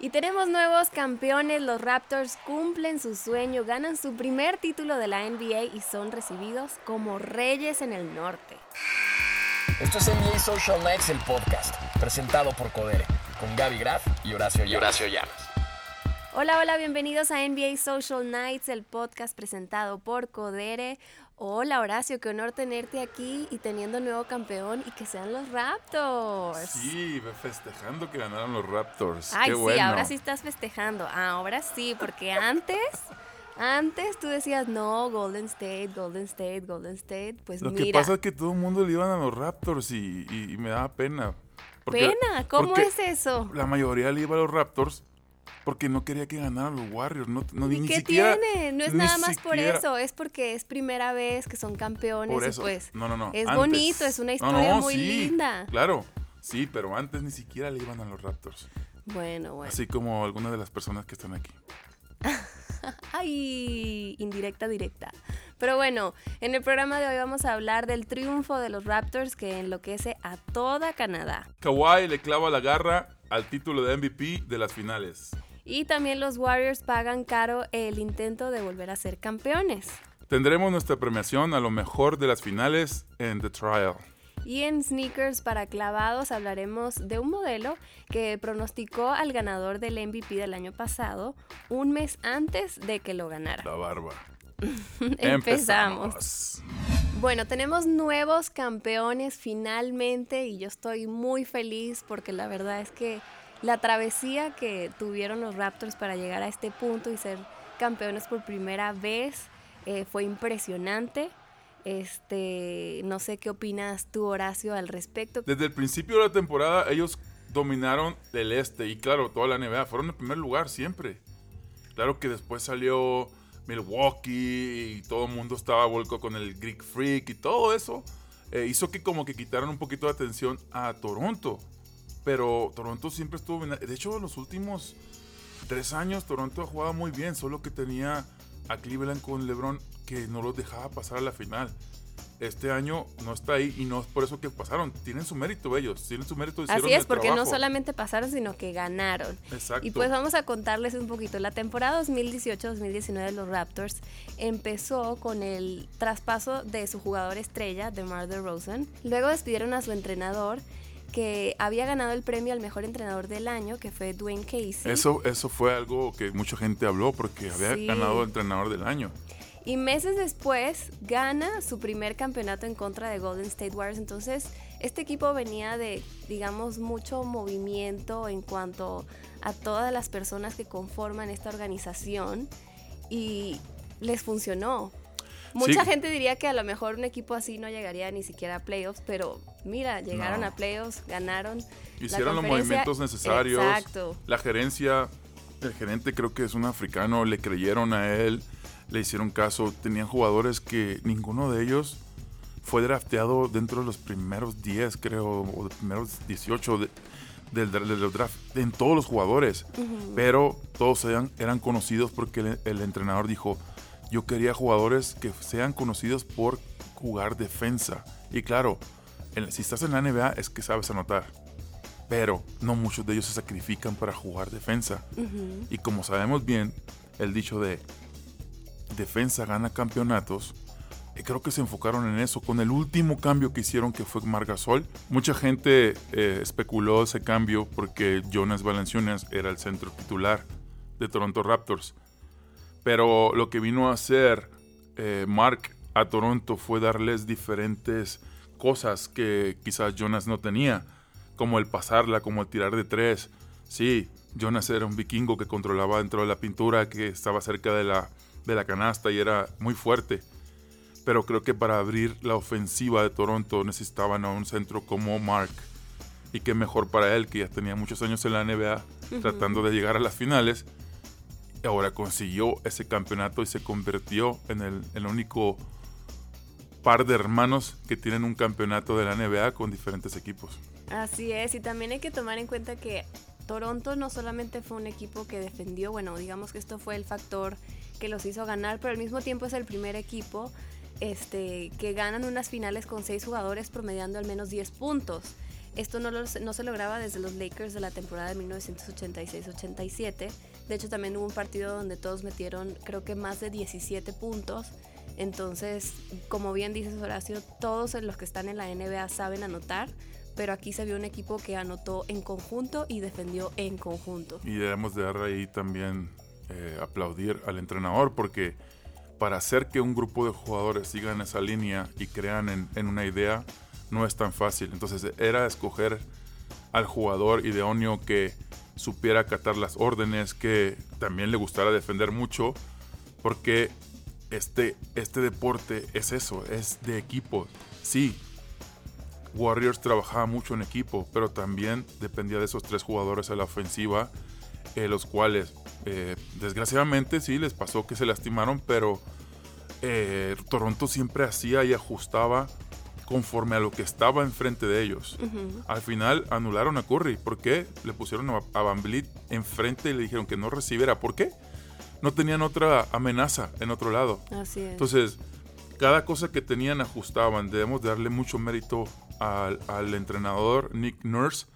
Y tenemos nuevos campeones, los Raptors cumplen su sueño, ganan su primer título de la NBA y son recibidos como reyes en el norte. Esto es NBA Social Nights, el podcast, presentado por Codere, con Gaby Graf y Horacio Llamas. Horacio Llamas. Hola, hola, bienvenidos a NBA Social Nights, el podcast presentado por Codere. Hola Horacio, qué honor tenerte aquí y teniendo nuevo campeón y que sean los Raptors. Sí, festejando que ganaron los Raptors. Ay, qué sí, bueno. ahora sí estás festejando. Ahora sí, porque antes, antes tú decías, no, Golden State, Golden State, Golden State. Pues Lo que pasa es que todo el mundo le iban a los Raptors y, y- y me daba pena. Porque- pena, ¿cómo es eso? La mayoría le iba a los Raptors porque no quería que ganaran los Warriors. No, no, ¿Y ni qué siquiera, tiene? No es nada más por eso, es porque es primera vez que son campeones Por y eso. pues no, no, no. es antes. bonito, es una historia no, muy sí, linda. Claro, sí, pero antes ni siquiera le iban a los Raptors. Bueno, bueno. Así como algunas de las personas que están aquí. Ay, indirecta, directa. Pero bueno, en el programa de hoy vamos a hablar del triunfo de los Raptors que enloquece a toda Canadá. Kawhi le clava la garra al título de MVP de las finales. Y también los Warriors pagan caro el intento de volver a ser campeones. Tendremos nuestra premiación a lo mejor de las finales en The Trial. Y en Sneakers para clavados hablaremos de un modelo que pronosticó al ganador del MVP del año pasado un mes antes de que lo ganara. La barba. Empezamos. Bueno, tenemos nuevos campeones finalmente y yo estoy muy feliz porque la verdad es que la travesía que tuvieron los Raptors para llegar a este punto y ser campeones por primera vez eh, fue impresionante. Este, no sé qué opinas tú, Horacio, al respecto. Desde el principio de la temporada ellos dominaron el este y claro, toda la NBA. Fueron en primer lugar siempre. Claro que después salió Milwaukee y todo el mundo estaba vuelco con el Greek Freak y todo eso. eh, hizo que como que quitaran un poquito de atención a Toronto. Pero Toronto siempre estuvo bien. De hecho, los últimos tres años Toronto ha jugado muy bien, solo que tenía a Cleveland con LeBron que no los dejaba pasar a la final. Este año no está ahí y no es por eso que pasaron. Tienen su mérito ellos, tienen su mérito. Así es, porque no solamente pasaron, sino que ganaron. Exacto. Y pues vamos a contarles un poquito. La temporada 2018-2019 de los Raptors empezó con el traspaso de su jugador estrella, DeMar DeRozan. Luego despidieron a su entrenador, que había ganado el premio al mejor entrenador del año, que fue Dwayne Casey. Eso, eso fue algo que mucha gente habló porque había Sí. ganado entrenador del año. Y meses después gana su primer campeonato en contra de Golden State Warriors. Entonces, este equipo venía de, digamos, mucho movimiento en cuanto a todas las personas que conforman esta organización y les funcionó. Mucha Sí. gente diría que a lo mejor un equipo así no llegaría ni siquiera a playoffs, pero mira, llegaron No. a playoffs, ganaron. Hicieron los movimientos necesarios. Exacto. La gerencia, el gerente creo que es un africano, le creyeron a él, le hicieron caso. Tenían jugadores que ninguno de ellos fue drafteado dentro de los primeros 10, creo, o de primeros 18 de, del, draft, en todos los jugadores. Pero todos eran, eran conocidos porque el, el entrenador dijo, yo quería jugadores que sean conocidos por jugar defensa. Y claro, en- si estás en la NBA es que sabes anotar. Pero no muchos de ellos se sacrifican para jugar defensa. Y como sabemos bien, el dicho de defensa gana campeonatos, eh, creo que se enfocaron en eso. Con el último cambio que hicieron, que fue Margasol, mucha gente eh, especuló ese cambio porque Jonas Valanciunas era el centro titular de Toronto Raptors. Pero lo que vino a hacer eh, Mark a Toronto fue darles diferentes cosas que quizás Jonas no tenía, como el pasarla, como el tirar de tres. Sí, Jonas era un vikingo que controlaba dentro de la pintura, que estaba cerca de la, de la canasta y era muy fuerte. Pero creo que para abrir la ofensiva de Toronto necesitaban a un centro como Mark. Y qué mejor para él, que ya tenía muchos años en la NBA, tratando de llegar a las finales. Ahora consiguió ese campeonato y se convirtió en el, el único par de hermanos que tienen un campeonato de la NBA con diferentes equipos. Así es, y también hay que tomar en cuenta que Toronto no solamente fue un equipo que defendió, bueno, digamos que esto fue el factor que los hizo ganar, pero al mismo tiempo es el primer equipo este, que ganan unas finales con seis jugadores promediando al menos 10 puntos. Esto no, no se lograba desde los Lakers de la temporada de 1986-87. De hecho, también hubo un partido donde todos metieron, creo que más de 17 puntos. Entonces, como bien dices Horacio, todos los que están en la NBA saben anotar, pero aquí se vio un equipo que anotó en conjunto y defendió en conjunto. Y debemos de dar ahí también eh, aplaudir al entrenador porque para hacer que un grupo de jugadores sigan esa línea y crean en, en una idea no es tan fácil. Entonces era escoger al jugador idóneo que supiera acatar las órdenes, que también le gustara defender mucho, porque este, este deporte es eso, es de equipo. Sí, Warriors trabajaba mucho en equipo, pero también dependía de esos tres jugadores a la ofensiva, eh, los cuales eh, desgraciadamente sí les pasó que se lastimaron, pero eh, Toronto siempre hacía y ajustaba conforme a lo que estaba enfrente de ellos. Al final anularon a Curry. ¿Por qué? Le pusieron a, Van Vliet enfrente y le dijeron que no recibiera. ¿Por qué? No tenían otra amenaza en otro lado. Así es. Entonces, cada cosa que tenían ajustaban. Debemos darle mucho mérito al, entrenador Nick Nurse.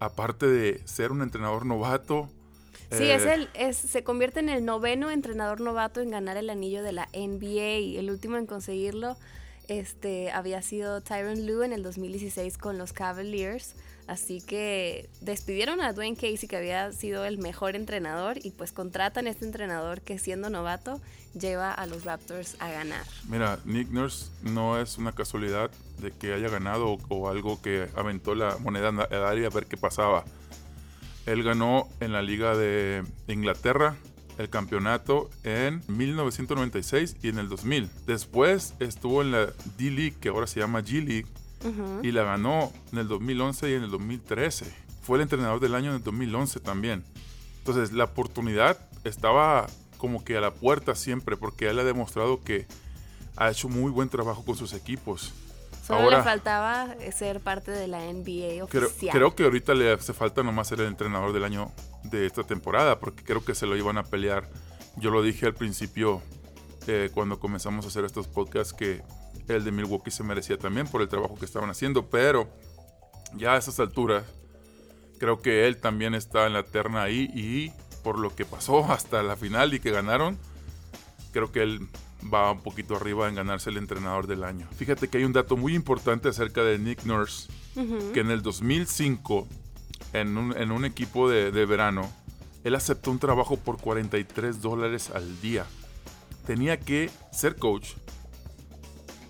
Aparte de ser un entrenador novato, Sí, es eh, el, es, se convierte en el noveno entrenador novato en ganar el anillo de la NBA. El último en conseguirlo este, había sido Tyron Lue en el 2016 con los Cavaliers. Así que despidieron a Dwayne Casey, que había sido el mejor entrenador, y pues contratan a este entrenador que siendo novato lleva a los Raptors a ganar. Mira, Nick Nurse no es una casualidad de que haya ganado o, algo que aventó la moneda al área a ver qué pasaba. Él ganó en la Liga de Inglaterra el campeonato en 1996 y en el 2000. Después estuvo en la D-League, que ahora se llama G-League, y la ganó en el 2011 y en el 2013. Fue el entrenador del año en el 2011 también. Entonces la oportunidad estaba como que a la puerta siempre, porque él ha demostrado que ha hecho muy buen trabajo con sus equipos. Solo le faltaba ser parte de la NBA oficial. Creo, creo, que ahorita le hace falta nomás ser el entrenador del año de esta temporada, porque creo que se lo iban a pelear. Yo lo dije al principio eh, cuando comenzamos a hacer estos podcasts que el de Milwaukee se merecía también por el trabajo que estaban haciendo, pero ya a esas alturas creo que él también está en la terna ahí y por lo que pasó hasta la final y que ganaron, creo que él va un poquito arriba en ganarse el entrenador del año. Fíjate que hay un dato muy importante acerca de Nick Nurse, que en el 2005, en un, equipo de, de, verano, él aceptó un trabajo por 43 dólares al día. Tenía que ser coach,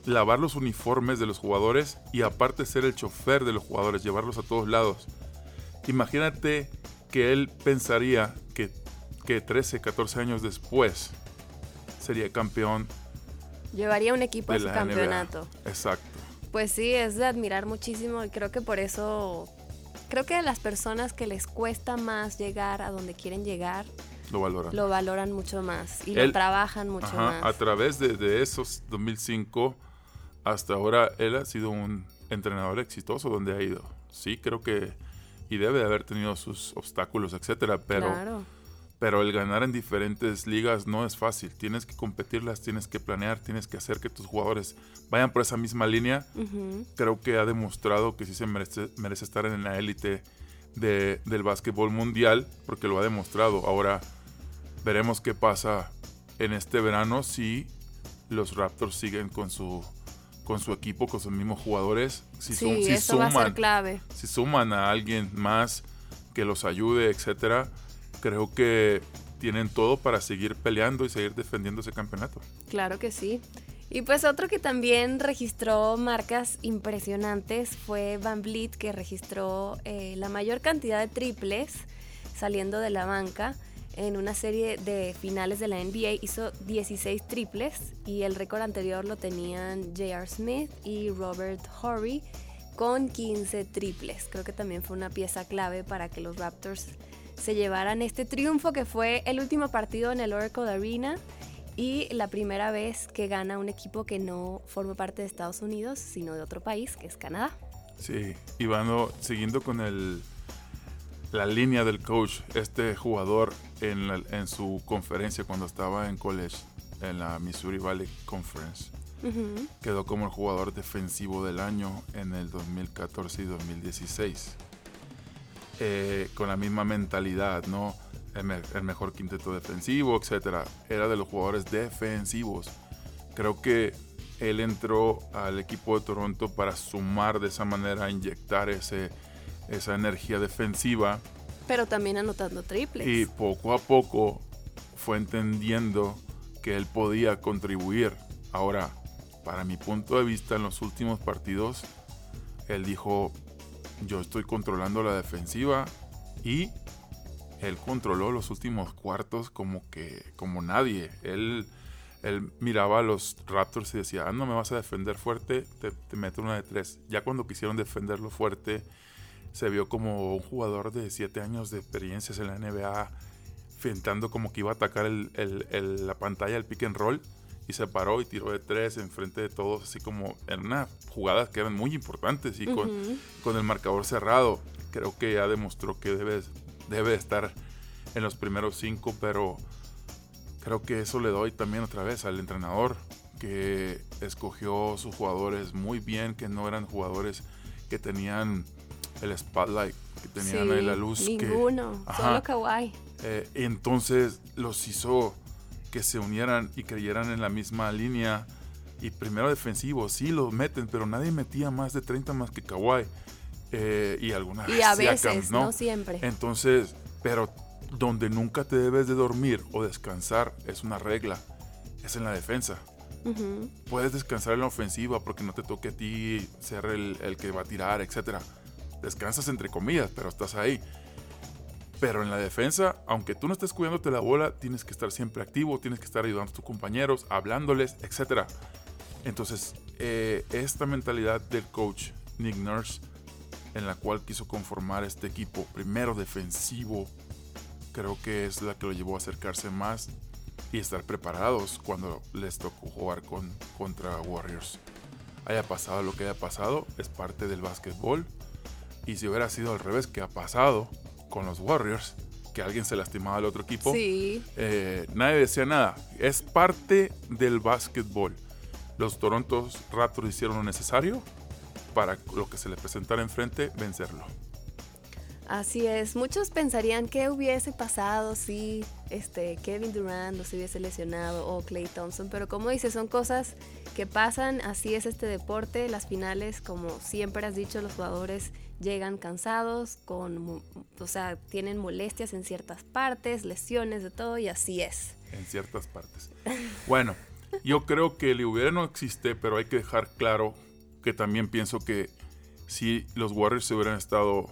lavar los uniformes de los jugadores y aparte ser el chofer de los jugadores, llevarlos a todos lados. Imagínate que él pensaría que, que 13, 14 años después sería campeón. Llevaría un equipo a su campeonato. Exacto. Pues sí, es de admirar muchísimo y creo que por eso, creo que a las personas que les cuesta más llegar a donde quieren llegar, lo valoran. Lo valoran mucho más y lo trabajan mucho más. A través de, de, esos 2005 hasta ahora, él ha sido un entrenador exitoso donde ha ido. Sí, creo que y debe de haber tenido sus obstáculos, etcétera, pero claro pero el ganar en diferentes ligas no es fácil. Tienes que competirlas, tienes que planear, tienes que hacer que tus jugadores vayan por esa misma línea. Creo que ha demostrado que sí se merece, merece estar en la élite de, del básquetbol mundial, porque lo ha demostrado. Ahora veremos qué pasa en este verano si los Raptors siguen con su con su equipo, con sus mismos jugadores. Si, sí, suman, va a ser clave. Si suman a alguien más que los ayude, etcétera creo que tienen todo para seguir peleando y seguir defendiendo ese campeonato. Claro que sí. Y pues otro que también registró marcas impresionantes fue Van Vliet, que registró eh, la mayor cantidad de triples saliendo de la banca. En una serie de finales de la NBA hizo 16 triples y el récord anterior lo tenían J.R. Smith y Robert Horry con 15 triples. Creo que también fue una pieza clave para que los Raptors se llevaran este triunfo que fue el último partido en el Oracle Arena y la primera vez que gana un equipo que no forma parte de Estados Unidos, sino de otro país, que es Canadá. Sí, y van siguiendo con el, la línea del coach, este jugador en, en su conferencia cuando estaba en college, en la Missouri Valley Conference, quedó como el jugador defensivo del año en el 2014 y 2016. Eh, con la misma mentalidad, ¿no? El, mejor quinteto defensivo, etcétera. Era de los jugadores defensivos. Creo que él entró al equipo de Toronto para sumar de esa manera, inyectar ese, esa energía defensiva. Pero también anotando triples. Y poco a poco fue entendiendo que él podía contribuir. Ahora, para mi punto de vista, en los últimos partidos, él dijo, yo estoy controlando la defensiva y él controló los últimos cuartos como que como nadie. Él, él miraba a los Raptors y decía, ah, no me vas a defender fuerte, te, meto una de tres. Ya cuando quisieron defenderlo fuerte, se vio como un jugador de siete años de experiencias en la NBA, fintando como que iba a atacar la pantalla, el pick and roll y se paró y tiró de tres enfrente de todos, así como en unas jugadas que eran muy importantes y con, con, el marcador cerrado. Creo que ya demostró que debe, debe estar en los primeros cinco, pero creo que eso le doy también otra vez al entrenador, que escogió sus jugadores muy bien, que no eran jugadores que tenían el spotlight, que tenían ahí la luz. Ninguno, solo Kawhi. Eh, entonces los hizo que se unieran y creyeran en la misma línea. Y primero defensivo, sí los meten, pero nadie metía más de 30 más que Kawhi. Eh, y algunas Y a veces, ¿no? siempre. Entonces, pero donde nunca te debes de dormir o descansar es una regla, es en la defensa. Puedes descansar en la ofensiva porque no te toque a ti ser el, el que va a tirar, etc. Descansas entre comillas, pero estás ahí. Pero en la defensa, aunque tú no estés cuidándote la bola, tienes que estar siempre activo, tienes que estar ayudando a tus compañeros, hablándoles, etc. Entonces, eh, esta mentalidad del coach Nick Nurse, en la cual quiso conformar este equipo, primero defensivo, creo que es la que lo llevó a acercarse más y estar preparados cuando les tocó jugar con, contra Warriors. Haya pasado lo que haya pasado, es parte del básquetbol. Y si hubiera sido al revés, que ha pasado, con los Warriors, que alguien se lastimaba al otro equipo, eh, nadie decía nada. Es parte del básquetbol. Los Toronto Raptors hicieron lo necesario para lo que se les presentara enfrente, vencerlo. Así es, muchos pensarían que hubiese pasado si este, Kevin Durant no se hubiese lesionado o Clay Thompson, pero como dices, son cosas que pasan, así es este deporte, las finales, como siempre has dicho, los jugadores llegan cansados, con, o sea, tienen molestias en ciertas partes, lesiones de todo y así es. En ciertas partes. Bueno, yo creo que el hubiera no existe, pero hay que dejar claro que también pienso que si los Warriors se hubieran estado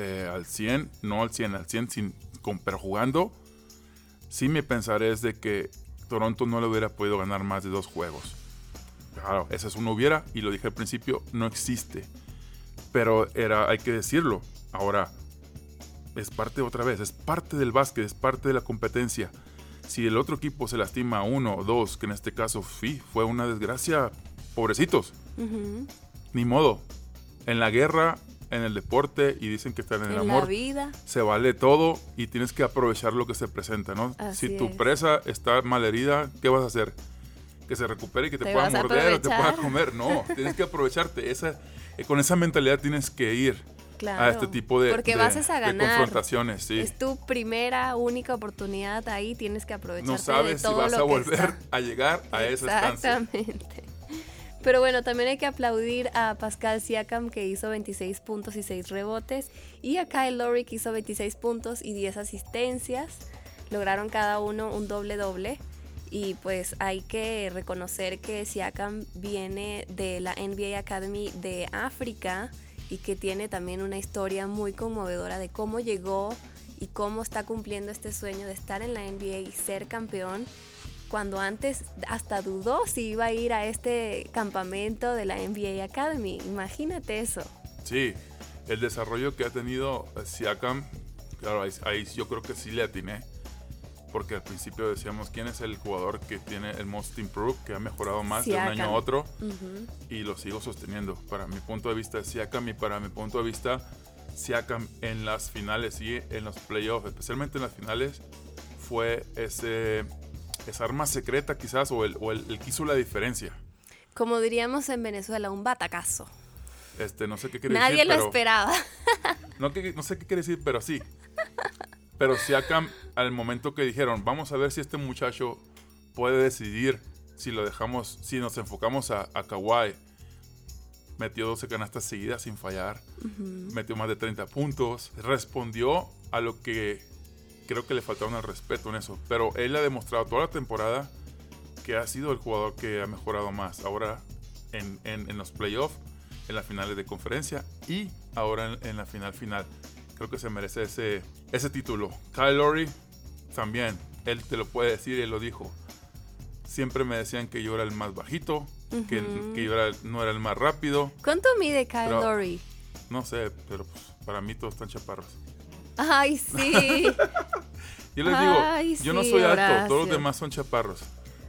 eh, al 100, no al 100, al 100, sin, con, pero jugando, sí mi pensar es de que Toronto no le hubiera podido ganar más de dos juegos. Claro, ese es un hubiera, y lo dije al principio, no existe. Pero era, hay que decirlo. Ahora, es parte otra vez, es parte del básquet, es parte de la competencia. Si el otro equipo se lastima uno o dos, que en este caso sí, fue una desgracia, pobrecitos. Ni modo. En la guerra, en el deporte y dicen que están en el amor. vida. Se vale todo y tienes que aprovechar lo que se presenta, ¿no? si tu presa está malherida, ¿qué vas a hacer? Que se recupere y que te, pueda morder o te pueda comer. No, tienes que aprovecharte. Esa, eh, con esa mentalidad tienes que ir a este tipo de, Porque vas a ganar. confrontaciones. Sí. Es tu primera, única oportunidad ahí, tienes que aprovechar. No sabes si vas a volver a llegar a esa estancia. Exactamente. Pero bueno, también hay que aplaudir a Pascal Siakam que hizo 26 puntos y 6 rebotes y a Kyle Lowry que hizo 26 puntos y 10 asistencias. Lograron cada uno un doble doble y pues hay que reconocer que Siakam viene de la NBA Academy de África y que tiene también una historia muy conmovedora de cómo llegó y cómo está cumpliendo este sueño de estar en la NBA y ser campeón cuando antes hasta dudó si iba a ir a este campamento de la NBA Academy. Imagínate eso. Sí, el desarrollo que ha tenido Siakam, claro, ahí, yo creo que sí le atiné porque al principio decíamos quién es el jugador que tiene el most improved, que ha mejorado más de un año a otro, y lo sigo sosteniendo. Para mi punto de vista, Siakam, y para mi punto de vista, Siakam en las finales y en los playoffs, especialmente en las finales, fue ese, esa arma secreta quizás, o el, o el, que hizo la diferencia. Como diríamos en Venezuela, un batacazo. Este, no sé qué quiere Nadie decir. lo pero- esperaba. No, que- no sé qué quiere decir, pero sí. Pero Siakam, al momento que dijeron, vamos a ver si este muchacho puede decidir si lo dejamos, si nos enfocamos a, a Kawhi. Metió 12 canastas seguidas sin fallar. Metió más de 30 puntos. Respondió a lo que creo que le faltaba el respeto en eso. Pero él ha demostrado toda la temporada que ha sido el jugador que ha mejorado más. Ahora en, en- en los playoffs, en las finales de conferencia y ahora en, en la final final. Creo que se merece ese, ese título. Kyle Lowry también. Él te lo puede decir, él lo dijo. Siempre me decían que yo era el más bajito, que, que yo era- no era el más rápido. ¿Cuánto mide Kyle Lowry? No sé, pero pues, para mí todos están chaparros. Ay, sí. Yo les Ay, digo, yo no sí, soy alto, todos los demás son chaparros.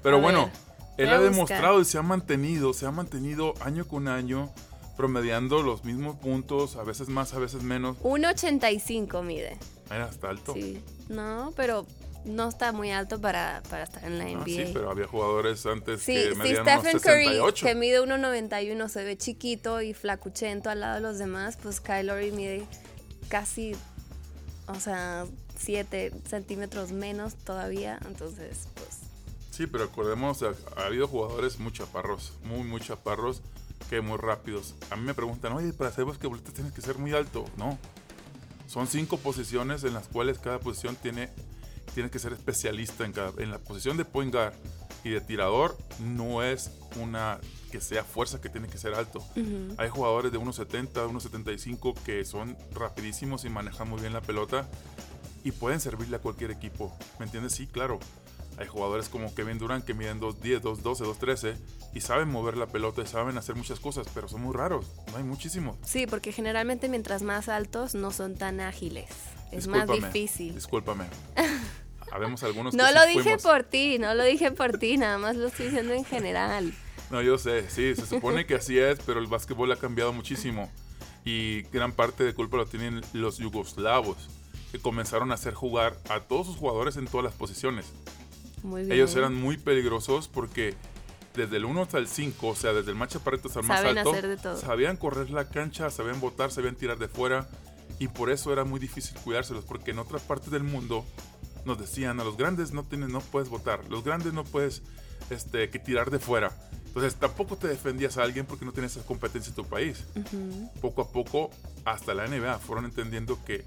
Pero A bueno, ver, él ha buscar. demostrado y se ha mantenido, se ha mantenido año con año, promediando los mismos puntos, a veces más, a veces menos. 1.85 mide. Era hasta alto. Sí. No, pero no está muy alto para, para estar en la NBA. Ah, sí, pero había jugadores antes Sí, que medían unos Stephen Curry, 68. que mide 1.91, se ve chiquito y flacuchento al lado de los demás, pues Kyle Lowry mide casi, o sea, 7 centímetros menos todavía, entonces, pues... Sí, pero acordemos, ha, ha habido jugadores muy chaparros, muy, muy chaparros, que muy rápidos. A mí me preguntan, oye, para ser basquetbolista tienes que ser muy alto. No. Son cinco posiciones en las cuales cada posición tiene, tiene que ser especialista en cada. En la posición de point guard y de tirador no es una que sea fuerza que tiene que ser alto. Hay jugadores de 1.70, 1.75 que son rapidísimos y manejan muy bien la pelota y pueden servirle a cualquier equipo. ¿Me entiendes? Sí, claro. Hay jugadores como Kevin Durant que miden 2.10, 2.12, 2.13 y saben mover la pelota y saben hacer muchas cosas, pero son muy raros. No hay muchísimos. Sí, porque generalmente mientras más altos no son tan ágiles. Es más Discúlpame, difícil. Discúlpame. Habemos algunos No que lo sí dije fuimos. por ti, no lo dije por ti, nada más lo estoy diciendo en general. No, yo sé, sí, se supone que así es, pero el básquetbol ha cambiado muchísimo. Y gran parte de culpa lo tienen los yugoslavos, que comenzaron a hacer jugar a todos sus jugadores en todas las posiciones. Muy bien. Ellos eran muy peligrosos porque desde el 1 hasta el 5, o sea, desde el más chaparrito hasta el más Saben alto, hacer de todo. sabían correr la cancha, sabían botar, sabían tirar de fuera. Y por eso era muy difícil cuidárselos, porque en otras partes del mundo nos decían a los grandes no tienes, no puedes votar, los grandes no puedes este, que tirar de fuera. Entonces tampoco te defendías a alguien porque no tienes esa competencia en tu país. Poco a poco, hasta la NBA fueron entendiendo que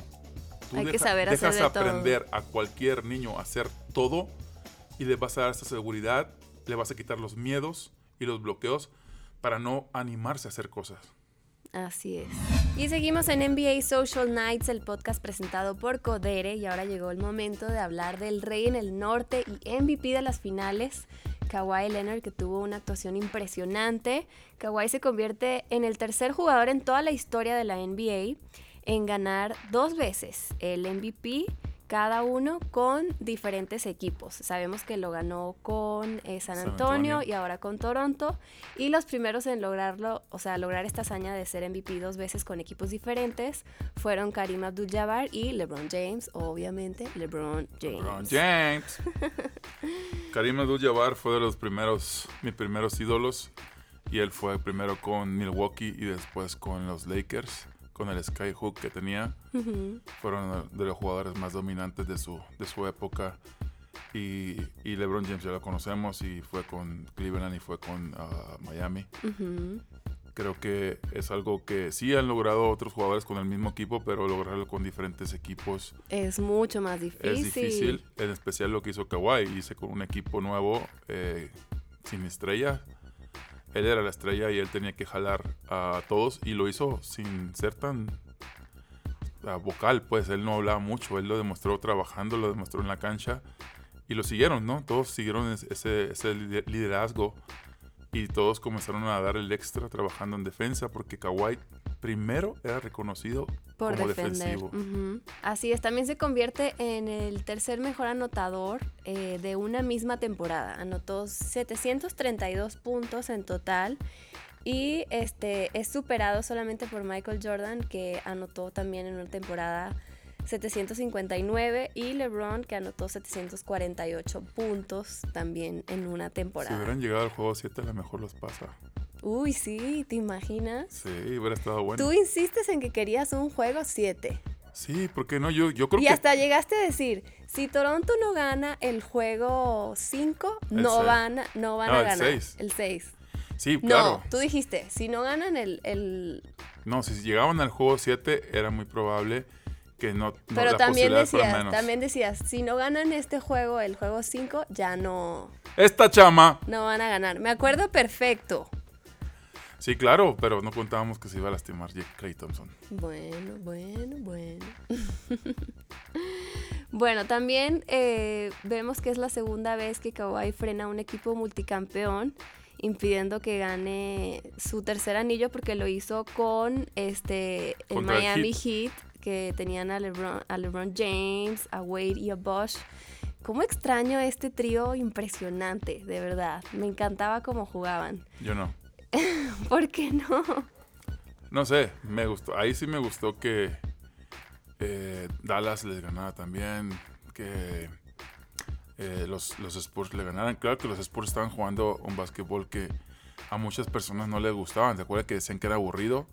tú Hay que saber hacer dejas de todo. aprender a cualquier niño a hacer todo y le vas a dar esa seguridad, le vas a quitar los miedos y los bloqueos para no animarse a hacer cosas. Así es. Y seguimos en NBA Social Nights, el podcast presentado por Codere. Y ahora llegó el momento de hablar del Rey en el Norte y MVP de las finales, Kawhi Leonard, que tuvo una actuación impresionante. Kawhi se convierte en el tercer jugador en toda la historia de la NBA en ganar dos veces el MVP, cada uno con diferentes equipos. Sabemos que lo ganó con eh, San San Antonio Antonio. y ahora con Toronto. Y los primeros en lograrlo, o sea, lograr esta hazaña de ser MVP dos veces con equipos diferentes, fueron Karim Abdul-Jabbar y LeBron James, obviamente LeBron James. LeBron James. Karim Abdul-Jabbar fue de los primeros, mis primeros ídolos. Y él fue primero con Milwaukee y después con los Lakers, con el Skyhook que tenía. Ujú. Fueron de los jugadores más dominantes de su, de su época. Y, y LeBron James ya lo conocemos y fue con Cleveland y fue con ah, Miami. Ujú. Creo que es algo que sí han logrado otros jugadores con el mismo equipo, pero lograrlo con diferentes equipos Es mucho más difícil. es difícil. En especial lo que hizo Kawhi. Hice con un equipo nuevo, eh, sin estrella. Él era la estrella y él tenía que jalar a todos y lo hizo sin ser tan vocal. Pues él no hablaba mucho, él lo demostró trabajando, lo demostró en la cancha y lo siguieron, ¿no? Todos siguieron es- ese, ese lider- liderazgo y todos comenzaron a dar el extra trabajando en defensa porque Kawhi primero era reconocido por como defender. defensivo. Así es, también se convierte en el tercer mejor anotador eh, de una misma temporada. Anotó 732 puntos en total y este es superado solamente por Michael Jordan que anotó también en una temporada 759 y LeBron que anotó 748 puntos también en una Si temporada. hubieran llegado al juego 7, a lo mejor los pasa. Uy, sí, ¿te imaginas? Sí, hubiera estado bueno. Tú insistes en que querías un juego 7. Sí, ¿por qué no? Yo, yo creo Y que... hasta llegaste a decir, si Toronto no gana el juego 5, El no seis. van, a- no van No, a el ganar. seis. El 6. Sí, No, claro. tú dijiste, si no ganan el... el... No, si llegaban al juego 7 era muy probable que no, no Pero la también decías, también decías, si no ganan este juego, el juego 5, ya no, Esta chama. no van a ganar. Me acuerdo perfecto. Sí, claro, pero no contábamos que se iba a lastimar Jake Clay Thompson. Bueno, bueno, bueno. bueno, también eh, vemos que es la segunda vez que Kawhi frena a un equipo multicampeón, impidiendo que gane su tercer anillo porque lo hizo con este el Contra el Miami Heat. Heat, que tenían a LeBron, a LeBron James, a Wade y a Bosch. ¿Cómo extraño este trío impresionante, de verdad? Me encantaba cómo jugaban. Yo no. ¿Por qué no? No sé, me gustó. Ahí sí me gustó que eh, Dallas les ganara también, que eh, los, los Spurs le ganaran. Claro que los Spurs estaban jugando un básquetbol que a muchas personas no les gustaban. ¿Se acuerdan que decían que era aburrido?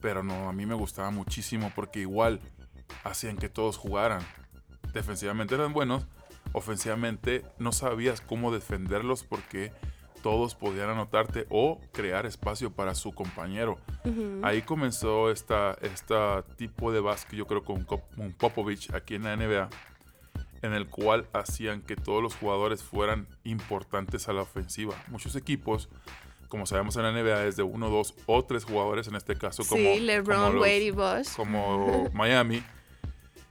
Pero no, a mí me gustaba muchísimo porque igual hacían que todos jugaran. Defensivamente eran buenos, ofensivamente no sabías cómo defenderlos porque todos podían anotarte o crear espacio para su compañero. Ahí comenzó esta, esta tipo de básquet, yo creo, con, con Popovich aquí en la NBA, en el cual hacían que todos los jugadores fueran importantes a la ofensiva. Muchos equipos, como sabemos en la NBA, es de uno, dos o tres jugadores, en este caso como, sí, LeBron, como los- Wade y Bosch. como Miami.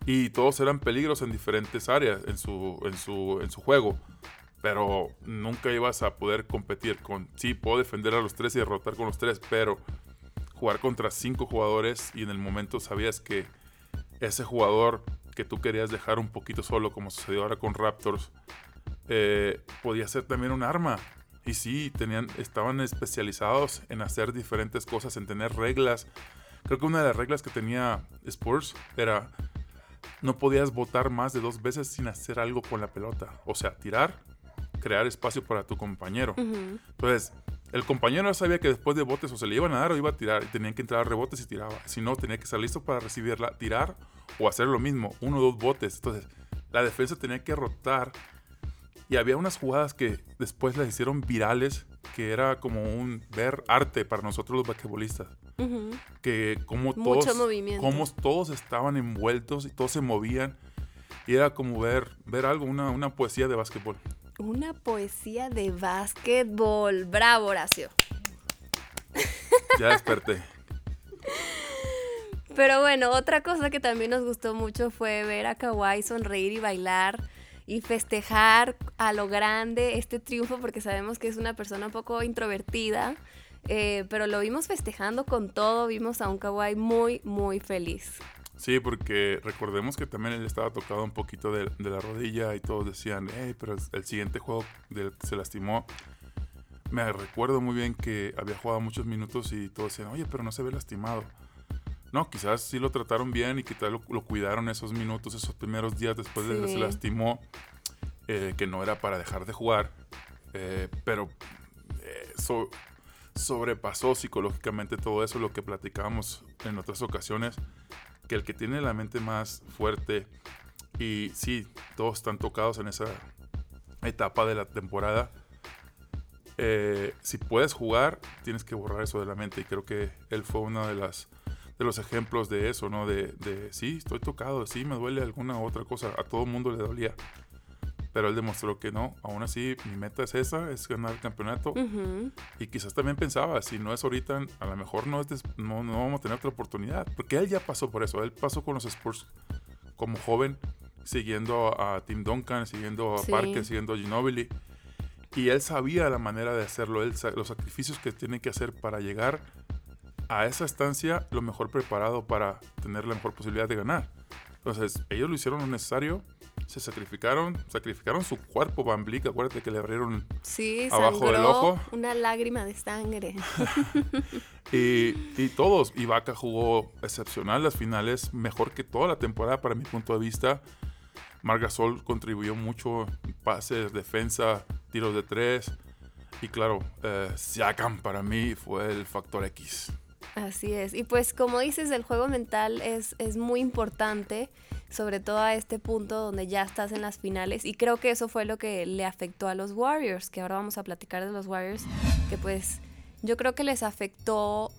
Y todos eran peligros en diferentes áreas en su, en su, en su juego. Pero nunca ibas a poder competir con... Sí, puedo defender a los tres y derrotar con los tres, pero jugar contra cinco jugadores y en el momento sabías que ese jugador que tú querías dejar un poquito solo, como sucedió ahora con Raptors, eh, podía ser también un arma. Y sí, tenían, estaban especializados en hacer diferentes cosas, en tener reglas. Creo que una de las reglas que tenía Spurs era no podías votar más de dos veces sin hacer algo con la pelota. O sea, tirar, crear espacio para tu compañero. Ujú. Entonces, el compañero sabía que después de botes o se le iban a dar o iba a tirar y tenían que entrar a rebotes y tiraba. Si no, tenía que estar listo para recibirla, tirar o hacer lo mismo, uno o dos botes. Entonces, la defensa tenía que rotar y había unas jugadas que después las hicieron virales, que era como un ver arte para nosotros los basquetbolistas. Que como Mucho todos, movimiento. como todos estaban envueltos y todos se movían. Y era como ver, ver algo, una, una poesía de básquetbol. Una poesía de básquetbol. Bravo, Horacio. Ya desperté. Pero bueno, otra cosa que también nos gustó mucho fue ver a Kawhi sonreír y bailar y festejar a lo grande este triunfo porque sabemos que es una persona un poco introvertida, eh, pero lo vimos festejando con todo, vimos a un Kawhi muy, muy feliz. Sí, porque recordemos que también él estaba tocado un poquito de, la rodilla y todos decían, hey, pero el, siguiente juego se lastimó. Me recuerdo muy bien que había jugado muchos minutos y todos decían, oye, pero no se ve lastimado. No, quizás sí lo trataron bien y quizás lo, lo cuidaron esos minutos, esos primeros días después de que se lastimó, eh, que no era para dejar de jugar, eh, pero eh, so- sobrepasó psicológicamente todo eso, lo que platicábamos en otras ocasiones, que el que tiene la mente más fuerte y sí, todos están tocados en esa etapa de la temporada. eh, si puedes jugar, tienes que borrar eso de la mente. Y creo que él fue uno de las de los ejemplos de eso, ¿no? De, de sí, estoy tocado, sí, me duele alguna otra cosa. A todo mundo le dolía. Pero él demostró que no, aún así mi meta es esa, es ganar el campeonato. Ujú. Y quizás también pensaba, si no es ahorita, a lo mejor no, es no, no vamos a tener otra oportunidad. Porque él ya pasó por eso. Él pasó con los Spurs como joven, siguiendo a Tim Duncan, siguiendo a Sí. Parker, siguiendo a Ginobili. Y él sabía la manera de hacerlo, él, los sacrificios que tiene que hacer para llegar a esa estancia lo mejor preparado para tener la mejor posibilidad de ganar. Entonces, ellos lo hicieron lo necesario, se sacrificaron, sacrificaron su cuerpo, Van Vliet, acuérdate que le abrieron Sí, Abajo del ojo. una lágrima de sangre. Y, y todos, Ibaka jugó excepcional las finales, mejor que toda la temporada para mi punto de vista. Margasol contribuyó mucho, pases, defensa, tiros de tres. Y claro, eh, Siakam para mí fue el factor X. Así es. Y pues como dices, el juego mental es, es muy importante, sobre todo a este punto donde ya estás en las finales. Y creo que eso fue lo que le afectó a los Warriors, que ahora vamos a platicar de los Warriors, que pues yo creo que les afectó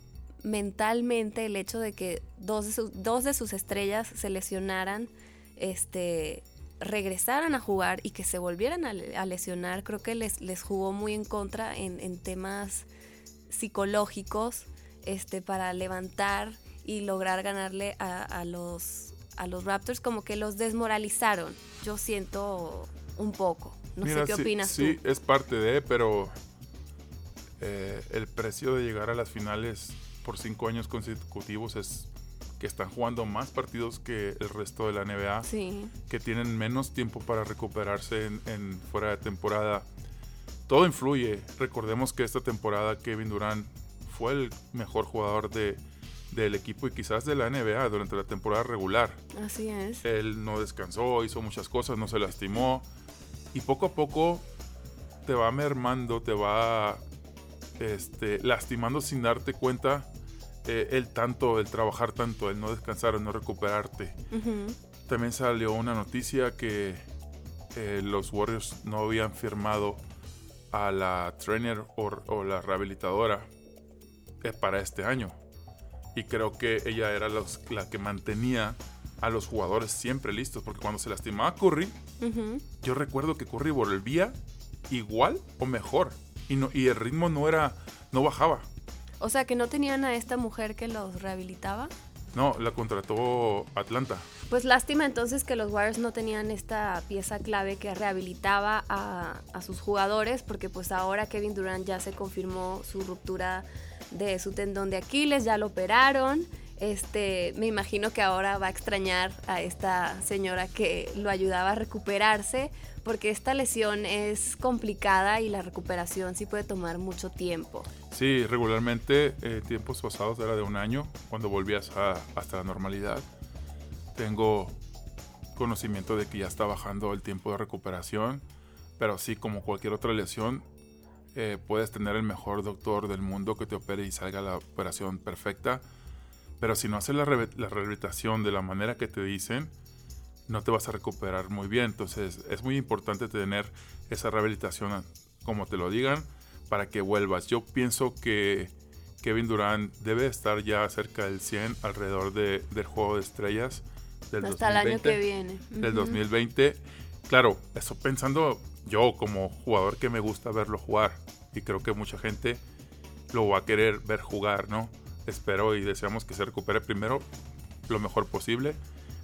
mentalmente el hecho de que dos de, sus, dos de sus estrellas se lesionaran, este, regresaran a jugar y que se volvieran a, lesionar, creo que les, les jugó muy en contra en, en temas psicológicos este, para levantar y lograr ganarle a, los, a los Raptors, como que los desmoralizaron. Yo siento un poco. No sé qué opinas sí, tú. Sí, es parte de, pero eh, el precio de llegar a las finales por cinco años consecutivos es que están jugando más partidos que el resto de la NBA, que tienen menos tiempo para recuperarse en, en, fuera de temporada. Todo influye. Recordemos que esta temporada Kevin Durant fue el mejor jugador de, del equipo y quizás de la NBA durante la temporada regular. Así es. Él no descansó, hizo muchas cosas, no se lastimó. Y poco a poco te va mermando, te va este, lastimando sin darte cuenta eh, el tanto, el trabajar tanto, el no descansar, el no recuperarte. También salió una noticia que eh, los Warriors no habían firmado a la trainer o la rehabilitadora para este año. Y creo que ella era los, la que mantenía a los jugadores siempre listos, porque cuando se lastimaba Curry, yo recuerdo que Curry volvía igual o mejor y, no, y el ritmo no era, no bajaba. O sea, que no tenían a esta mujer que los rehabilitaba. No, la contrató Atlanta. Pues lástima entonces que los Warriors no tenían esta pieza clave que rehabilitaba a, a sus jugadores, porque pues ahora Kevin Durant ya se confirmó su ruptura de su tendón de Aquiles, ya lo operaron. Este, me imagino que ahora va a extrañar a esta señora que lo ayudaba a recuperarse, porque esta lesión es complicada y la recuperación sí puede tomar mucho tiempo. Sí, regularmente eh, tiempos pasados era de un año, cuando volvías hasta la normalidad. Tengo conocimiento de que ya está bajando el tiempo de recuperación, pero sí, como cualquier otra lesión, eh, puedes tener el mejor doctor del mundo que te opere y salga la operación perfecta, pero si no haces la, rehabilitación de la manera que te dicen, no te vas a recuperar muy bien. Entonces es muy importante tener esa rehabilitación como te lo digan para que vuelvas. Yo pienso que Kevin Durant debe estar ya cerca del 100 alrededor de, del juego de estrellas del Hasta el año que viene. Del 2020. Claro, eso pensando yo como jugador que me gusta verlo jugar y creo que mucha gente lo va a querer ver jugar, ¿no? Espero y deseamos que se recupere primero lo mejor posible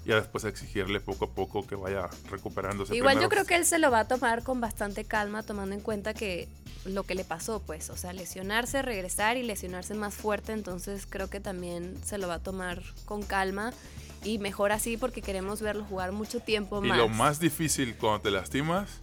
y después exigirle poco a poco que vaya recuperándose. Igual yo creo que él se lo va a tomar con bastante calma, tomando en cuenta que lo que le pasó, pues, o sea, lesionarse, regresar y lesionarse más fuerte, entonces creo que también se lo va a tomar con calma y mejor así porque queremos verlo jugar mucho tiempo más. Y lo más difícil cuando te lastimas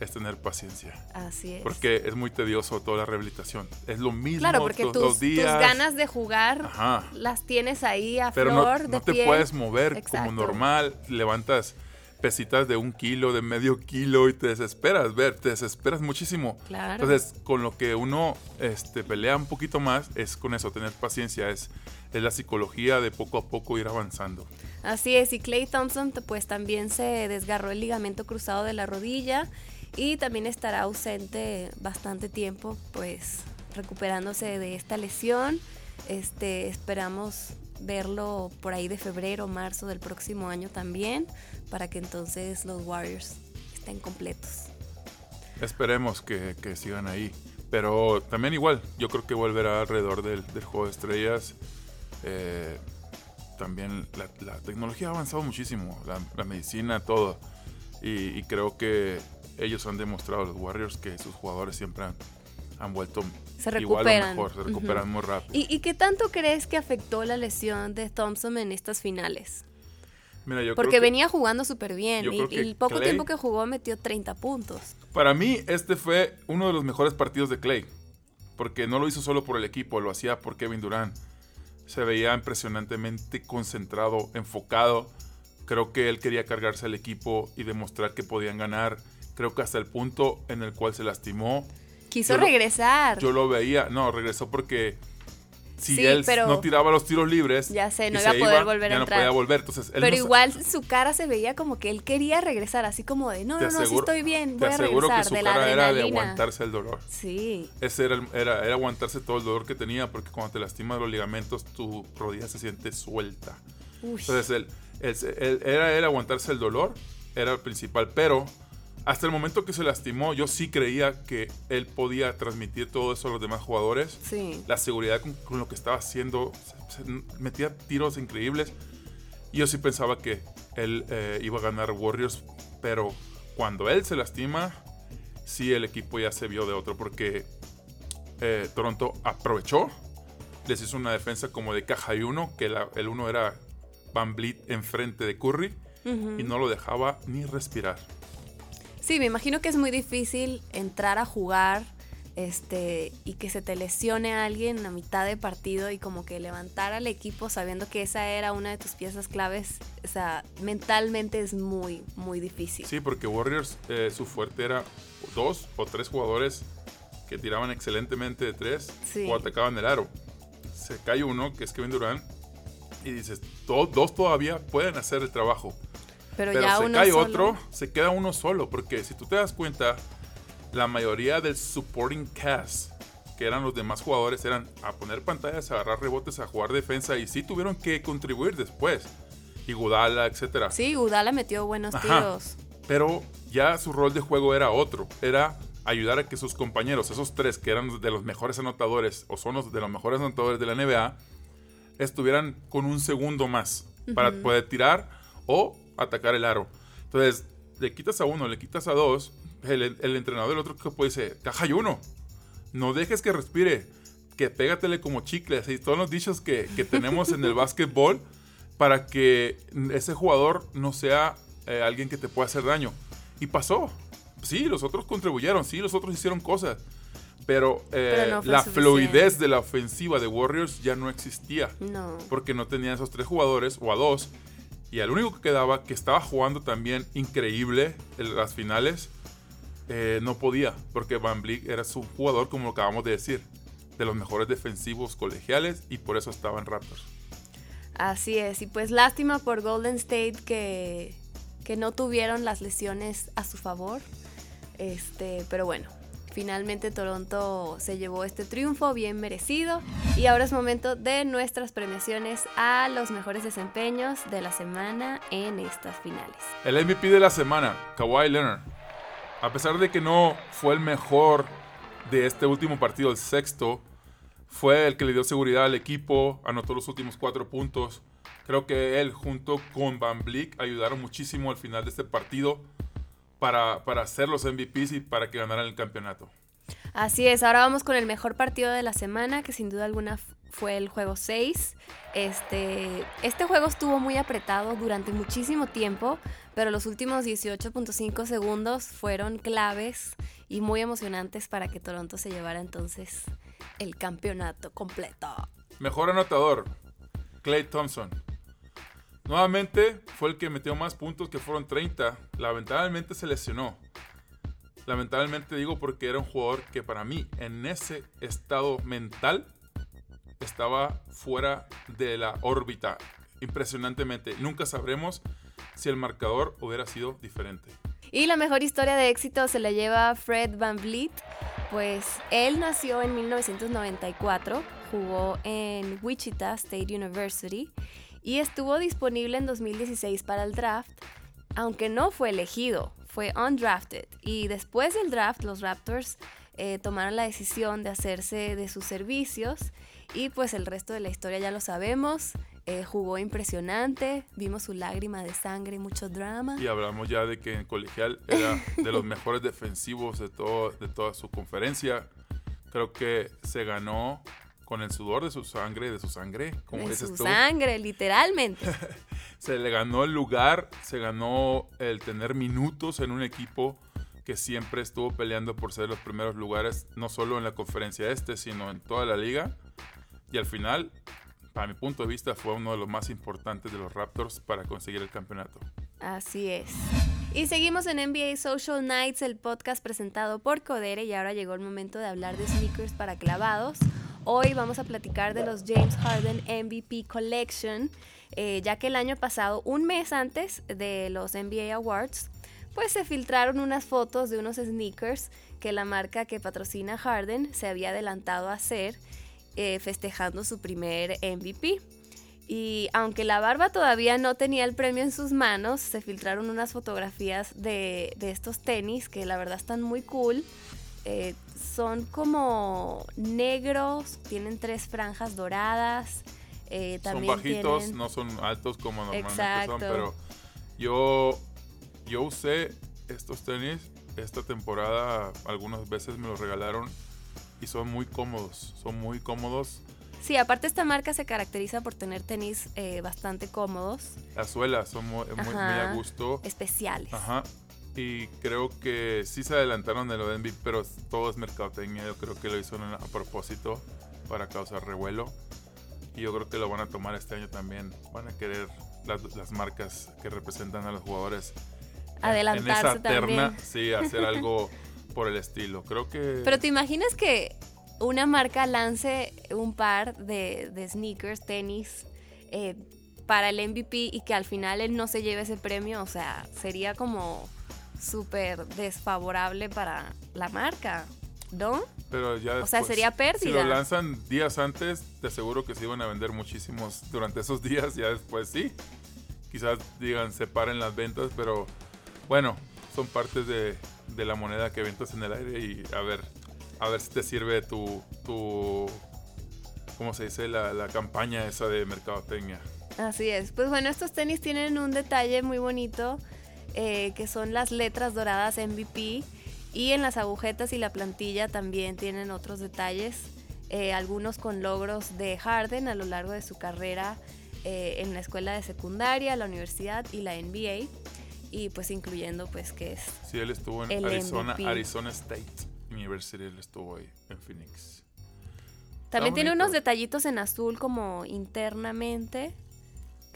es tener paciencia. Así es. Porque es muy tedioso toda la rehabilitación. Es lo mismo claro, porque tus, ganas de jugar las tienes ahí a Pero flor no, no te puedes mover como normal. Levantas pesitas de un kilo, de medio kilo y te desesperas, ver, te desesperas muchísimo. Claro. Entonces, con lo que uno este, pelea un poquito más es con eso, tener paciencia, es, es la psicología de poco a poco ir avanzando. Así es, y Clay Thompson pues también se desgarró el ligamento cruzado de la rodilla y también estará ausente bastante tiempo, pues recuperándose de esta lesión. Este, esperamos verlo por ahí de febrero, marzo del próximo año también, para que entonces los Warriors estén completos. Esperemos que, sigan ahí. Pero también igual, yo creo que volverá alrededor del, juego de estrellas. Eh, también la, tecnología ha avanzado muchísimo, la, medicina, todo. y, creo que ellos han demostrado, los Warriors, que sus jugadores siempre han, vuelto se recuperan. Igual mejor, se recuperan muy rápido. ¿Y, qué tanto crees que afectó la lesión de Thompson en estas finales? Mira, yo Porque venía jugando súper bien y, el poco tiempo que jugó metió 30 puntos. Para mí este fue uno de los mejores partidos de Clay, porque no lo hizo solo por el equipo, lo hacía por Kevin Durant. Se veía impresionantemente concentrado, enfocado. Creo que él quería cargarse al equipo y demostrar que podían ganar creo que hasta el punto en el cual se lastimó. Quiso Yo lo- regresar. Yo lo veía, no, regresó porque si Sí, él pero- no tiraba los tiros libres, Ya sé, no iba a poder volver a ya entrar. no podía volver. Entonces, él Pero no igual su cara se veía como que él quería regresar, así como de, no, no, no, sí estoy bien, te voy a aseguro que regresar su de la cara era de aguantarse el dolor. Sí, Ese era, el- era, era aguantarse todo el dolor que tenía, porque cuando te lastimas los ligamentos, tu rodilla se siente suelta. Uy. Entonces, él, él- él- era él aguantarse el dolor, era el principal, pero hasta el momento que se lastimó, yo sí creía que él podía transmitir todo eso a los demás jugadores. sí. La seguridad con, con lo que estaba haciendo, se- se- metía tiros increíbles. Y yo sí pensaba que él eh, iba a ganar Warriors, pero cuando él se lastima, sí el equipo ya se vio de otro, porque eh, Toronto aprovechó, les hizo una defensa como de caja y uno, que la- el uno era Van Vliet enfrente de Curry y no lo dejaba ni respirar. Sí, me imagino que es muy difícil entrar a jugar este y que se te lesione a alguien a mitad de partido y como que levantar al equipo sabiendo que esa era una de tus piezas claves, o sea, mentalmente es muy, muy difícil. Sí, porque Warriors eh, su fuerte era dos o tres jugadores que tiraban excelentemente de tres Sí. o atacaban el aro. Se cae uno, que es Kevin Durant, y dices, "To- dos todavía pueden hacer el trabajo. Pero, Pero ya se uno cae solo- otro, se queda uno solo, porque si tú te das cuenta, la mayoría del supporting cast, que eran los demás jugadores, eran a poner pantallas, a agarrar rebotes, a jugar defensa, y sí tuvieron que contribuir después. Y Gudala, etcétera. Sí, Udala metió buenos Ajá. tiros. Pero ya su rol de juego era otro. Era ayudar a que sus compañeros, esos tres que eran de los mejores anotadores o son los de los mejores anotadores de la NBA, estuvieran con un segundo más para poder tirar o atacar el aro. Entonces, le quitas a uno, le quitas a dos, el, el entrenador del otro equipo dice, caja y uno. No dejes que respire, que pégatele como chicles. Y todos los dichos que, que tenemos en el básquetbol para que ese jugador no sea eh, alguien que te pueda hacer daño. Y pasó. Sí, los otros contribuyeron, sí, los otros hicieron cosas. Pero, eh, Pero no fue la suficiente. fluidez de la ofensiva de Warriors ya no existía. No. Porque no tenía esos tres jugadores o a dos. Y al único que quedaba, que estaba jugando también increíble en las finales, eh, no podía. Porque Van Vliet era su jugador, como lo acabamos de decir, de los mejores defensivos colegiales y por eso estaba en Raptors. Así es, y pues lástima por Golden State que, que no tuvieron las lesiones a su favor. Este, pero bueno, finalmente Toronto se llevó este triunfo bien merecido. Y ahora es momento de nuestras premiaciones a los mejores desempeños de la semana en estas finales. El MVP de la semana, Kawhi Leonard. A pesar de que no fue el mejor de este último partido, el sexto, fue el que le dio seguridad al equipo, anotó los últimos cuatro puntos. Creo que él junto con Van Vliet ayudaron muchísimo al final de este partido para, para hacer los MVPs y para que ganaran el campeonato. Así es, ahora vamos con el mejor partido de la semana, que sin duda alguna fue el juego 6. Este, este juego estuvo muy apretado durante muchísimo tiempo, pero los últimos 18.5 segundos fueron claves y muy emocionantes para que Toronto se llevara entonces el campeonato completo. Mejor anotador, Clay Thompson. Nuevamente fue el que metió más puntos, que fueron 30. Lamentablemente se lesionó. Lamentablemente digo porque era un jugador que para mí en ese estado mental estaba fuera de la órbita. Impresionantemente. Nunca sabremos si el marcador hubiera sido diferente. Y la mejor historia de éxito se la lleva Fred Van Vliet, pues él nació en 1994, jugó en Wichita State University y estuvo disponible en 2016 para el draft, aunque no fue elegido, fue undrafted. Y después del draft, los Raptors eh, tomaron la decisión de hacerse de sus servicios y pues el resto de la historia ya lo sabemos. Eh, jugó impresionante, vimos su lágrima de sangre mucho drama. Y hablamos ya de que en colegial era de los mejores defensivos de, de toda su conferencia. Creo que se ganó con el sudor de su sangre, de su sangre, como de dices su tú. sangre, literalmente. Se le ganó el lugar, se ganó el tener minutos en un equipo que siempre estuvo peleando por ser los primeros lugares, no solo en la conferencia este, sino en toda la liga. Y al final, para mi punto de vista, fue uno de los más importantes de los Raptors para conseguir el campeonato. Así es. Y seguimos en NBA Social Nights, el podcast presentado por Codere y ahora llegó el momento de hablar de sneakers para clavados. Hoy vamos a platicar de los James Harden MVP Collection, eh, ya que el año pasado, un mes antes de los NBA Awards, pues se filtraron unas fotos de unos sneakers que la marca que patrocina Harden se había adelantado a hacer eh, festejando su primer MVP. Y aunque la barba todavía no tenía el premio en sus manos, se filtraron unas fotografías de, estos tenis que la verdad están muy cool. Eh, son como negros, tienen tres franjas doradas. Eh, también son bajitos, tienen- no son altos como normalmente Exacto. son, pero yo, yo usé estos tenis esta temporada, algunas veces me los regalaron y son muy cómodos, son muy cómodos. Sí, aparte esta marca se caracteriza por tener tenis eh, bastante cómodos, Las suelas son muy, muy- muy a gusto. especiales. Ajá. Y creo que sí se adelantaron de lo de MVP, pero todo es mercadotecnia. Yo creo que lo hicieron a propósito para causar revuelo. Y yo creo que lo van a tomar este año también. Van a querer las, las marcas que representan a los jugadores Adelantarse en esa terna, también. sí, hacer algo por el estilo. Creo que Pero te imaginas que una marca lance un par de, de sneakers, tenis, eh, para el MVP y que al final él no se lleve ese premio, o sea, sería como súper desfavorable para la marca, ¿no? Pero ya O sea, después, sería Si pérdida. lo lanzan días antes, te aseguro que se iban a vender muchísimos durante esos días. Ya después sí. Quizás digan, separen las ventas, pero bueno, son partes de, de la moneda que ventas en el aire y a ver, a ver si te sirve tu, tu ¿cómo se dice? La, la campaña esa de mercadotecnia. Así es. Pues bueno, estos tenis tienen un detalle muy bonito, eh, que son las letras doradas MVP. Y en las agujetas y la plantilla también tienen otros detalles, eh, algunos con logros de Harden a lo largo de su carrera eh, en la escuela de secundaria, la universidad y la NBA. Y pues incluyendo pues que es Sí, él estuvo en Arizona, MVP. Arizona State University, él estuvo ahí en Phoenix. También tiene bonito. unos detallitos en azul como internamente.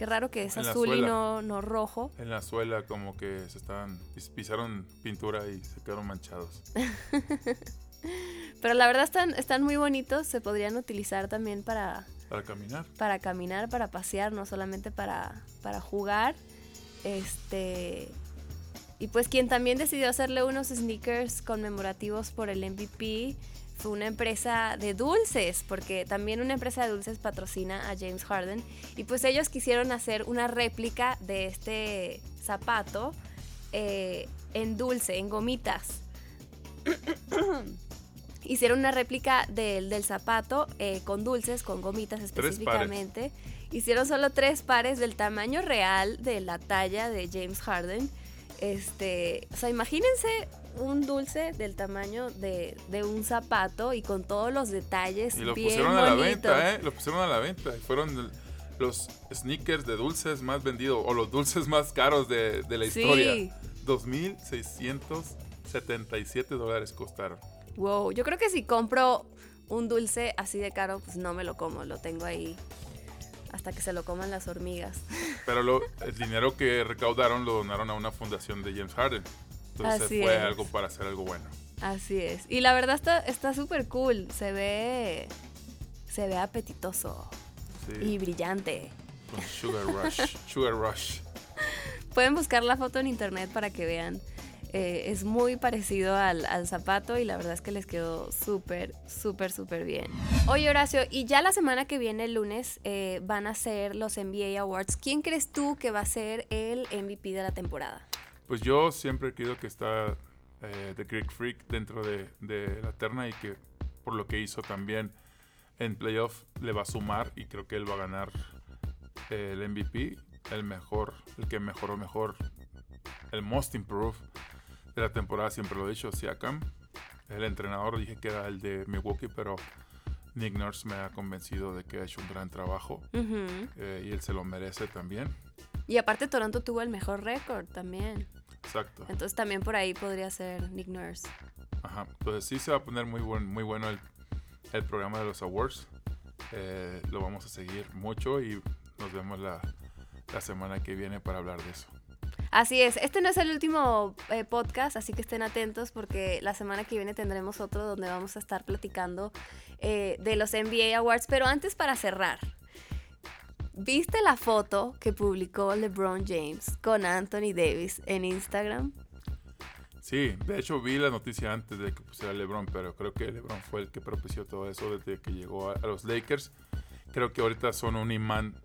Qué raro que es En azul y no, no rojo. En la suela como que se estaban pis- pisaron pintura y se quedaron manchados. Pero la verdad están, están muy bonitos. Se podrían utilizar también para, Para caminar. para caminar, para pasear, no solamente para, para jugar. Este. Y pues quien también decidió hacerle unos sneakers conmemorativos por el MVP fue una empresa de dulces, porque también una empresa de dulces patrocina a James Harden. Y pues ellos quisieron hacer una réplica de este zapato eh, en dulce, en gomitas. Hicieron una réplica del, del zapato eh, con dulces, con gomitas específicamente. Hicieron solo tres pares del tamaño real de la talla de James Harden. Este, o sea, imagínense un dulce del tamaño de, de un zapato y con todos los detalles Y lo bien pusieron a la bonitos. venta, ¿eh? Lo pusieron a la venta. Y fueron los sneakers de dulces más vendidos o los dulces más caros de, de la Sí. historia. 2.677 dólares costaron. Wow, yo creo que si compro un dulce así de caro, pues no me lo como, lo tengo ahí hasta que se lo coman las hormigas. Pero lo- el dinero que recaudaron lo donaron a una fundación de James Harden. Entonces Así fue es. algo para hacer algo bueno. Así es. Y la verdad está está súper cool, se ve se ve apetitoso Sí, y brillante. con Sugar Rush. Sugar Rush. Pueden buscar la foto en internet para que vean. Eh, es muy parecido al, al zapato y la verdad es que les quedó súper, súper, súper bien. Oye Horacio, y ya la semana que viene, el lunes, eh, van a ser los NBA Awards. ¿Quién crees tú que va a ser el MVP de la temporada? Pues yo siempre he creído que está eh, The Greek Freak dentro de, de la terna y que por lo que hizo también en playoff le va a sumar y creo que él va a ganar el MVP, el mejor, el que mejoró mejor, el most improved de la temporada, siempre lo he dicho, Siakam. El entrenador dije que era el de Milwaukee, pero Nick Nurse me ha convencido de que ha hecho un gran trabajo Ujú. eh, y él se lo merece también. Y aparte Toronto tuvo el mejor récord también. Exacto. Entonces también por ahí podría ser Nick Nurse. Ajá. Entonces sí se va a poner muy, buen, muy bueno el, el programa de los awards. Eh, lo vamos a seguir mucho y nos vemos la, la semana que viene para hablar de eso. Así es, este no es el último eh, podcast, así que estén atentos porque la semana que viene tendremos otro donde vamos a estar platicando eh, de los NBA Awards. Pero antes para cerrar, ¿viste la foto que publicó LeBron James con Anthony Davis en Instagram? Sí, de hecho vi la noticia antes de que pusiera LeBron, pero creo que LeBron fue el que propició todo eso desde que llegó a, a los Lakers. Creo que ahorita son un imán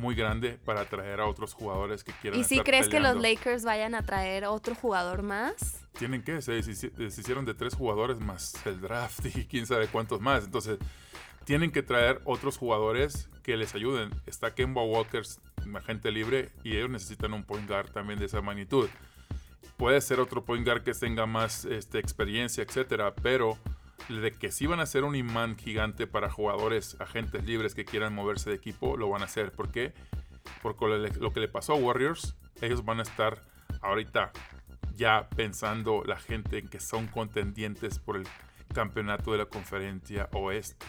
muy grande para atraer a otros jugadores que quieran ¿Y si estar crees que los. Lakers vayan a traer otro jugador más? Tienen que, se deshici- deshicieron de tres jugadores más el draft y quién sabe cuántos más. Entonces, tienen que traer otros jugadores que les ayuden. Está Kemba Walkers, un agente libre, y ellos necesitan un point guard también de esa magnitud. Puede ser otro point guard que tenga más este, experiencia, etcétera, pero de que sí van a ser un imán gigante para jugadores, agentes libres que quieran moverse de equipo, lo van a hacer. ¿Por qué? Porque lo que le pasó a Warriors, ellos van a estar ahorita ya pensando la gente en que son contendientes por el campeonato de la conferencia oeste.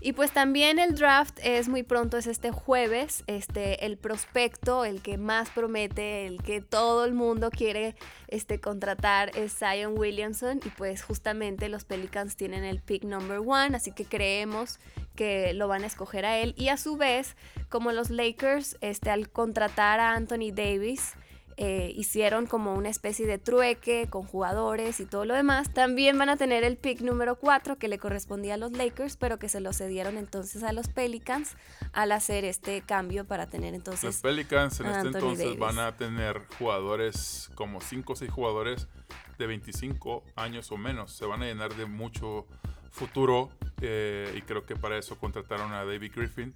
Y pues también el draft es muy pronto, es este jueves, este, el prospecto, el que más promete, el que todo el mundo quiere este, contratar es Zion Williamson y pues justamente los Pelicans tienen el pick number one, así que creemos que lo van a escoger a él. Y a su vez, como los Lakers, este, al contratar a Anthony Davis, eh, hicieron como una especie de trueque con jugadores y todo lo demás. También van a tener el pick número 4 que le correspondía a los Lakers, pero que se lo cedieron entonces a los Pelicans al hacer este cambio para tener Los entonces... Pelicans en este entonces Davis. van a tener jugadores como 5 o 6 jugadores de 25 años o menos. Se van a llenar de mucho futuro eh, y creo que para eso contrataron a David Griffin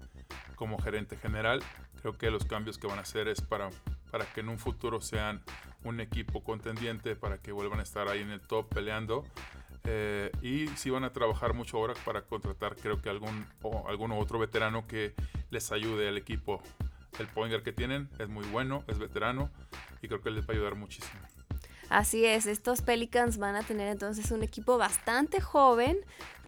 como gerente general. Creo que los cambios que van a hacer es para, para que en un futuro sean un equipo contendiente, para que vuelvan a estar ahí en el top peleando. Eh, y sí van a trabajar mucho ahora para contratar creo que algún o algún otro veterano que les ayude al equipo. El point guard que tienen es muy bueno, es veterano y creo que les va a ayudar muchísimo. Así es, estos Pelicans van a tener entonces un equipo bastante joven,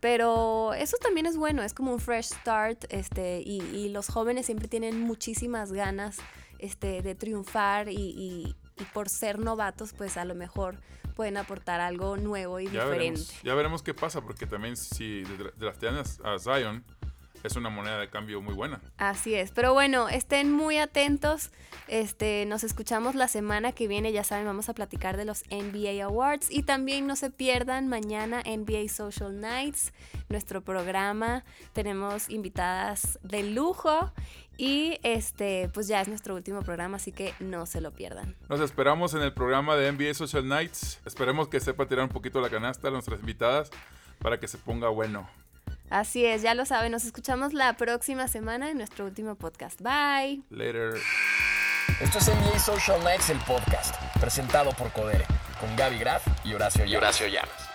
pero eso también es bueno, es como un fresh start, este, y los jóvenes siempre tienen muchísimas ganas este, de triunfar y, y- y por ser novatos, pues a lo mejor pueden aportar algo nuevo y Ya diferente. veremos, ya veremos qué pasa porque también si dra- draftean a Zion es una moneda de cambio muy buena. Así es, pero bueno, estén muy atentos. Este, nos escuchamos la semana que viene, ya saben, vamos a platicar de los NBA Awards y también no se pierdan mañana NBA Social Nights, nuestro programa. Tenemos invitadas de lujo y este, pues ya es nuestro último programa, así que no se lo pierdan. Nos esperamos en el programa de NBA Social Nights. Esperemos que sepa tirar un poquito la canasta a nuestras invitadas para que se ponga bueno. Así es, ya lo saben, nos escuchamos la próxima semana en nuestro último podcast. Bye. Later. Esto es NBA Social Nights, el podcast, presentado por Codere, con Gaby Graf y Horacio Llamas.